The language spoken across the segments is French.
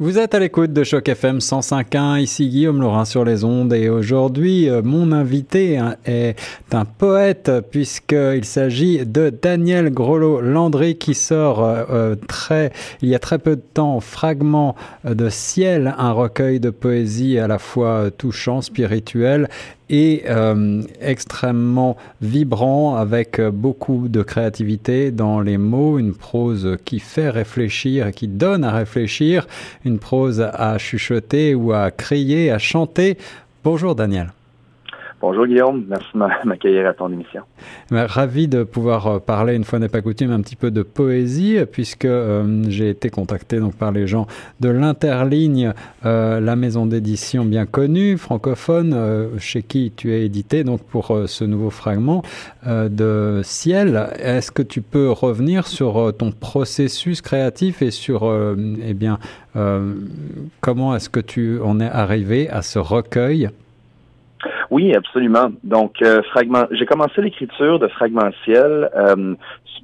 Vous êtes à l'écoute de Choc FM 105.1, ici Guillaume Laurin sur les ondes. Et aujourd'hui euh, mon invité hein, est un poète puisqu'il s'agit de Daniel Grolot-Landry qui sort euh, euh, très, il y a très peu de temps Fragment de ciel, un recueil de poésie à la fois touchant, spirituel et euh, extrêmement vibrant avec beaucoup de créativité dans les mots, une prose qui fait réfléchir et qui donne à réfléchir, une prose à chuchoter ou à crier, à chanter. Bonjour Daniel. Bonjour Guillaume, merci de m'accueillir à ton émission. Ravi de pouvoir euh, parler, une fois n'est pas coutume, un petit peu de poésie, puisque euh, j'ai été contacté donc par les gens de l'Interligne, euh, la maison d'édition bien connue, francophone, chez qui tu es édité donc pour ce nouveau fragment de Ciel. Est-ce que tu peux revenir sur ton processus créatif et sur eh bien comment est-ce que tu en es arrivé à ce recueil? Oui, absolument. Donc, euh, fragment, j'ai commencé l'écriture de Fragmentiel euh,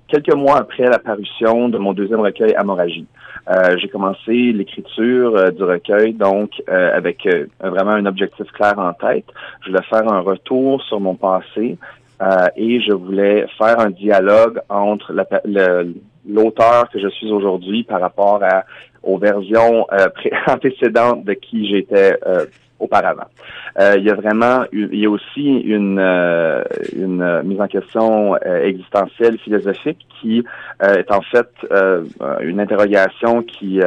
quelques mois après la parution de mon deuxième recueil Amoragie. Euh, j'ai commencé l'écriture euh, du recueil, donc avec vraiment un objectif clair en tête. Je voulais faire un retour sur mon passé et je voulais faire un dialogue entre l'auteur que je suis aujourd'hui par rapport à, aux versions antécédentes de qui j'étais auparavant. Euh, il y a vraiment, il y a aussi une, euh, une mise en question euh, existentielle, philosophique, qui est en fait une interrogation qui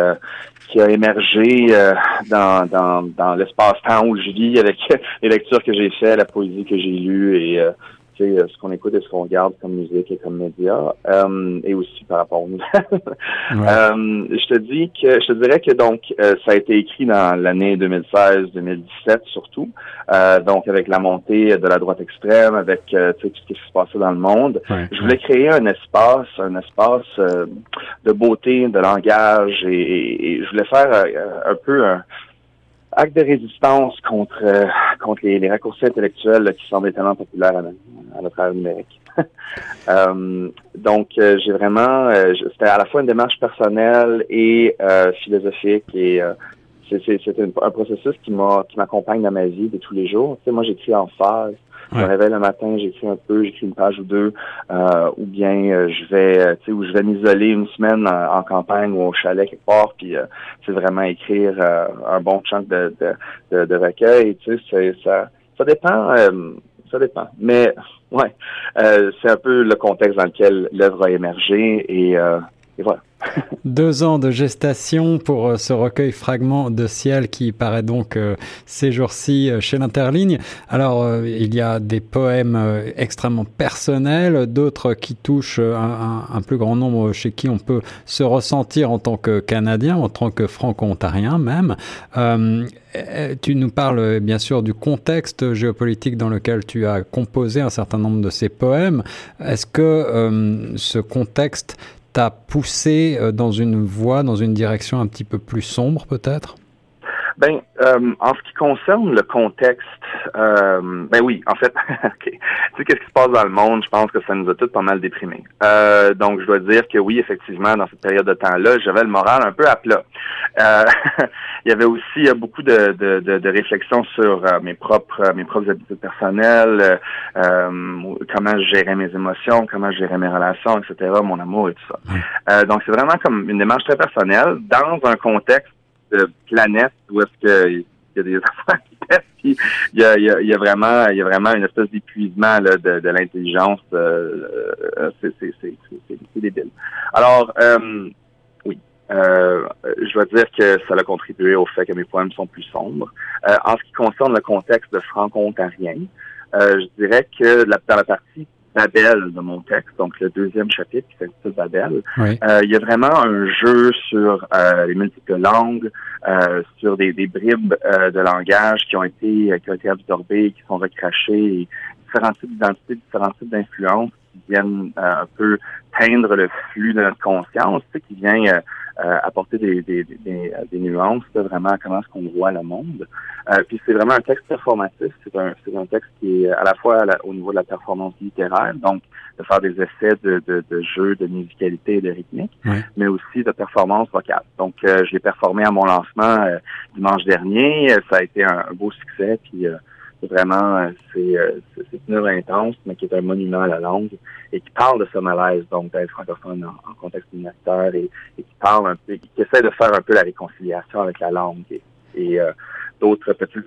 qui a émergé dans, dans, dans l'espace-temps où je vis avec les lectures que j'ai faites, la poésie que j'ai lue et euh, ce qu'on écoute et ce qu'on regarde comme musique et comme média, euh, et aussi par rapport aux nouvelles. euh, je te dis que je te dirais que donc euh, ça a été écrit dans l'année 2016-2017 surtout, donc avec la montée de la droite extrême, avec tout ce qui se passait dans le monde. je voulais créer un espace, un espace de beauté, de langage, et, et je voulais faire un peu un acte de résistance contre contre les, raccourcis intellectuels qui semblent tellement populaires à, notre ère numérique. euh, donc, euh, j'ai vraiment, euh, c'était à la fois une démarche personnelle et euh, philosophique et c'est un, processus qui m'a m'accompagne dans ma vie de tous les jours. Tu sais, moi, j'écris en phase. Je me réveille le matin, j'écris un peu, j'écris une page ou deux, ou bien je vais, tu sais, ou je vais m'isoler une semaine en, campagne ou au chalet quelque part, puis c'est vraiment écrire un bon chunk de de, de, recueil. Tu sais, ça ça dépend ça dépend. Mais ouais, euh, c'est un peu le contexte dans lequel l'œuvre a émergé et, euh, Deux ans de gestation pour euh, ce recueil Fragment de ciel qui paraît donc euh, ces jours-ci euh, chez l'Interligne. Alors, il y a des poèmes extrêmement personnels, d'autres qui touchent un, un, plus grand nombre chez qui on peut se ressentir en tant que Canadien, en tant que Franco-Ontarien même. tu nous parles bien sûr du contexte géopolitique dans lequel tu as composé un certain nombre de ces poèmes. Est-ce que ce contexte t'a poussé euh, dans une voie, dans une direction un petit peu plus sombre peut-être? Ben, euh, en ce qui concerne le contexte, euh, ben oui, en fait, tu sais qu'est-ce qui se passe dans le monde, je pense que ça nous a tous pas mal déprimés. Euh, donc, je dois dire que oui, effectivement, dans cette période de temps-là, j'avais le moral un peu à plat. Euh, il y avait aussi beaucoup de, de, de, de réflexions sur mes propres mes propres habitudes personnelles, comment je gérais mes émotions, comment je gérais mes relations, etc., mon amour et tout ça. donc, c'est vraiment comme une démarche très personnelle dans un contexte de planète où est-ce qu'il y a des affaires qui pètent, il y a, il y a, vraiment il y a vraiment une espèce d'épuisement de, de l'intelligence. Euh, euh c'est débile. Alors, euh, oui. Euh, je dois dire que ça a contribué au fait que mes poèmes sont plus sombres. Euh, en ce qui concerne le contexte de franco-ontarien, euh, je dirais que la, dans la partie Babel de mon texte, donc le deuxième chapitre qui s'intitule Babel. Euh, il y a vraiment un jeu sur euh, les multiples langues, euh, sur des, des bribes de langage qui ont été qui ont été absorbées, qui sont recrachées, différents types d'identités, différents types d'influences qui viennent un peu teindre le flux de notre conscience, tu sais, qui vient apporter des, des, des, des nuances vraiment à comment est-ce qu'on voit le monde. puis c'est vraiment un texte performatif. C'est un, c'est un texte qui est à la fois au niveau de la performance littéraire, donc de faire des essais de, de, de jeu, de musicalité et de rythmique, mais aussi de performance vocale. Donc, euh, je l'ai performé à mon lancement euh, dimanche dernier. Ça a été un, beau succès. Puis, euh, vraiment, c'est une œuvre intense, mais qui est un monument à la langue et qui parle de ce malaise, donc d'être francophone en, contexte minoritaire et, et, qui parle un peu, qui essaie de faire un peu la réconciliation avec la langue et, et d'autres petites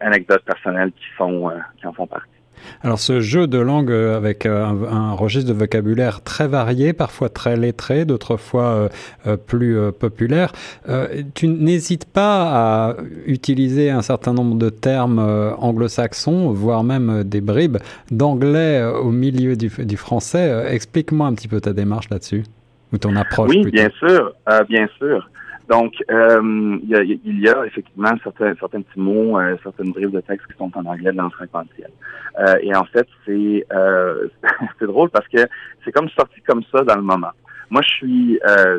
anecdotes personnelles qui font qui en font partie. Alors ce jeu de langue euh, avec euh, un, registre de vocabulaire très varié, parfois très lettré, d'autres fois euh, plus populaire, tu n'hésites pas à utiliser un certain nombre de termes anglo-saxons, voire même des bribes d'anglais au milieu du, français. Explique-moi un petit peu ta démarche là-dessus, ou ton approche. Oui, bien sûr, bien sûr. Donc, euh, il, y a, effectivement certains, certains petits mots, euh, certaines bribes de texte qui sont en anglais dans le sequentiel. Euh, et en fait, c'est euh, c'est drôle parce que c'est comme sorti comme ça dans le moment. Moi, je suis, euh,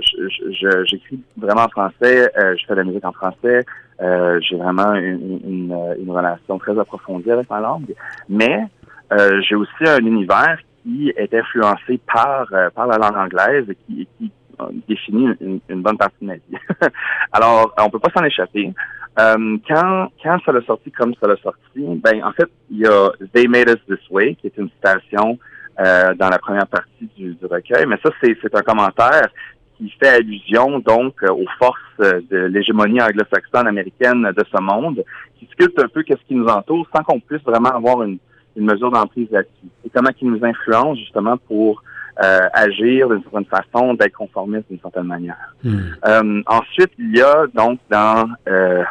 j'écris vraiment en français, je fais de la musique en français, j'ai vraiment une, une, une, relation très approfondie avec ma langue, mais j'ai aussi un univers qui est influencé par par la langue anglaise et qui, qui définit une, bonne partie de ma vie. Alors, on peut pas s'en échapper. Euh, quand quand ça l'a sorti comme ça l'a sorti, ben en fait, il y a They Made Us This Way, qui est une citation euh, dans la première partie du, du recueil, mais ça c'est un commentaire qui fait allusion donc aux forces de l'hégémonie anglo-saxonne américaine de ce monde, qui sculpte un peu qu'est-ce qui nous entoure sans qu'on puisse vraiment avoir une, une mesure d'emprise là-dessus. Et comment qui nous influence justement pour euh, agir d'une certaine façon, d'être conformiste d'une certaine manière. Hmm. Euh, ensuite, il y a donc dans euh,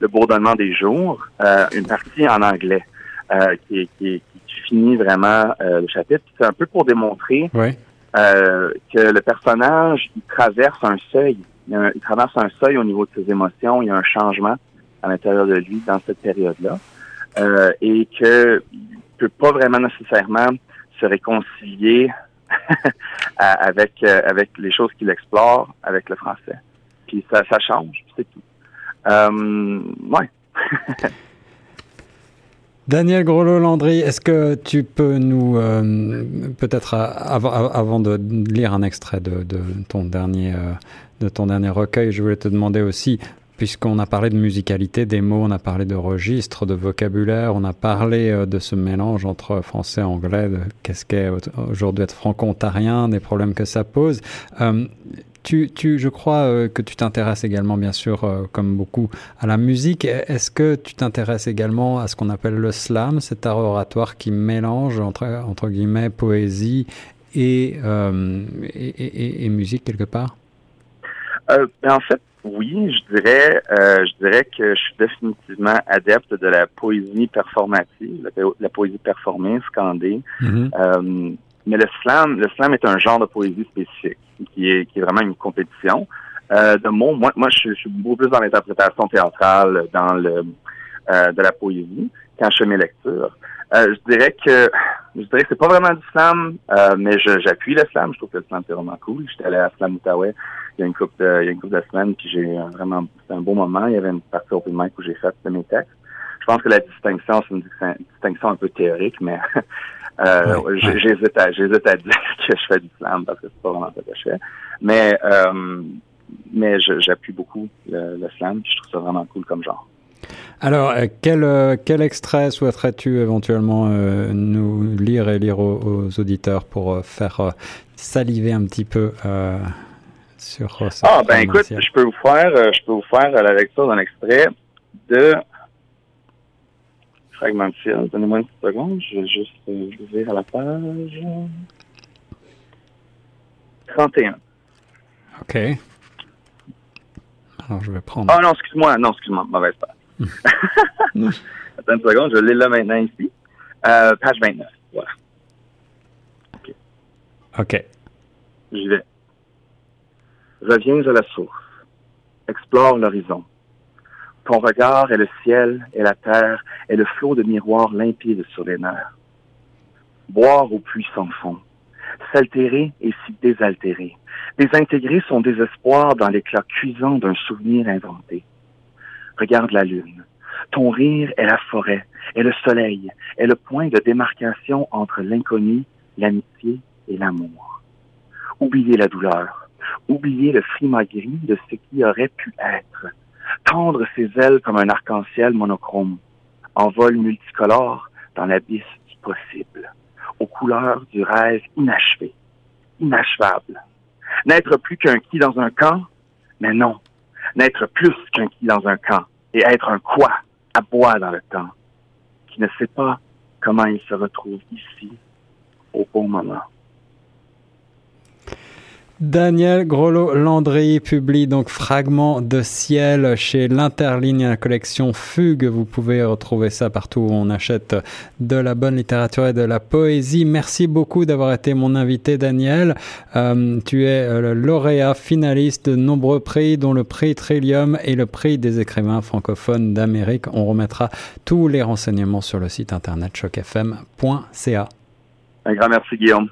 le bourdonnement des jours une partie en anglais qui, qui, qui, finit vraiment le chapitre. C'est un peu pour démontrer que le personnage il traverse un seuil. Il, il, traverse un seuil au niveau de ses émotions. Il y a un changement à l'intérieur de lui dans cette période-là. et qu'il ne peut pas vraiment nécessairement se réconcilier avec euh, avec les choses qu'il explore avec le français. Puis ça, change, c'est tout. Euh, ouais. Daniel Grolot-Landry, est-ce que tu peux nous, euh, peut-être avant, de lire un extrait de ton dernier, de ton dernier recueil, je voulais te demander aussi puisqu'on a parlé de musicalité des mots, on a parlé de registre, de vocabulaire, on a parlé euh, de ce mélange entre français et anglais, qu'est-ce qu'est aujourd'hui être franco-ontarien, des problèmes que ça pose. Euh, tu, tu, je crois euh, que tu t'intéresses également, bien sûr, comme beaucoup, à la musique. Est-ce que tu t'intéresses également à ce qu'on appelle le slam, cet art oratoire qui mélange, entre, entre guillemets, poésie et, et, et, musique quelque part? Ben, en fait, oui, je dirais, euh, je dirais que je suis définitivement adepte de la poésie performative, la, poésie performée, scandée. Mm-hmm. euh, mais le slam, le slam est un genre de poésie spécifique qui est, qui est vraiment une compétition. Euh, de mots, moi, moi, je, suis beaucoup plus dans l'interprétation théâtrale, dans le euh, de la poésie, quand je fais mes lectures. Euh, je dirais que je dirais que c'est pas vraiment du slam, euh, mais j'appuie le slam. Je trouve que le slam c'est vraiment cool. J'étais allé à Slam Outaouais il y a une couple de, il y a une couple de semaines, puis j'ai vraiment c'est un beau moment. Il y avait une partie open mic où j'ai fait de mes textes. Je pense que la distinction, c'est une, distinction un peu théorique, mais euh, j'hésite à j'hésite à dire que je fais du slam parce que c'est pas vraiment ce que je fais. Mais euh, mais j'appuie beaucoup le, le slam, puis je trouve ça vraiment cool comme genre. Alors, euh, quel, euh, quel extrait souhaiterais-tu éventuellement euh, nous lire et lire aux, auditeurs pour faire saliver un petit peu sur Ah, ben écoute, je peux vous faire, je peux vous faire la lecture d'un extrait de Fragment de Donnez-moi une petite seconde, je vais juste ouvrir à la page 31. OK. Alors, je vais prendre. Ah non, excuse-moi, non, excuse-moi, mauvaise page. Attends une seconde, je l'ai là maintenant ici. Euh, page 29. Voilà. OK. OK. J'y vais. Reviens à la source. Explore l'horizon. Ton regard est le ciel et la terre et le flot de miroirs limpides sur les nerfs. Boire au puits sans fond. s'altérer et s'y désaltérer. Désintégrer son désespoir dans l'éclat cuisant d'un souvenir inventé. Regarde la lune. Ton rire est la forêt, est le soleil, est le point de démarcation entre l'inconnu, l'amitié et l'amour. Oubliez la douleur, oubliez le frima gris de ce qui aurait pu être. Tendre ses ailes comme un arc-en-ciel monochrome, en vol multicolore dans l'abysse du possible, aux couleurs du rêve inachevé, inachevable. N'être plus qu'un qui dans un camp, mais non, n'être plus qu'un qui dans un camp et être un quoi à bois dans le temps, qui ne sait pas comment il se retrouve ici au bon moment. Daniel Grolot-Landry publie donc Fragments de ciel chez l'Interligne, la collection Fugue. Vous pouvez retrouver ça partout où on achète de la bonne littérature et de la poésie. Merci beaucoup d'avoir été mon invité, Daniel. Euh, tu es euh, le lauréat finaliste de nombreux prix, dont le prix Trillium et le prix des écrivains francophones d'Amérique. On remettra tous les renseignements sur le site internet chocfm.ca. Un grand merci, Guillaume.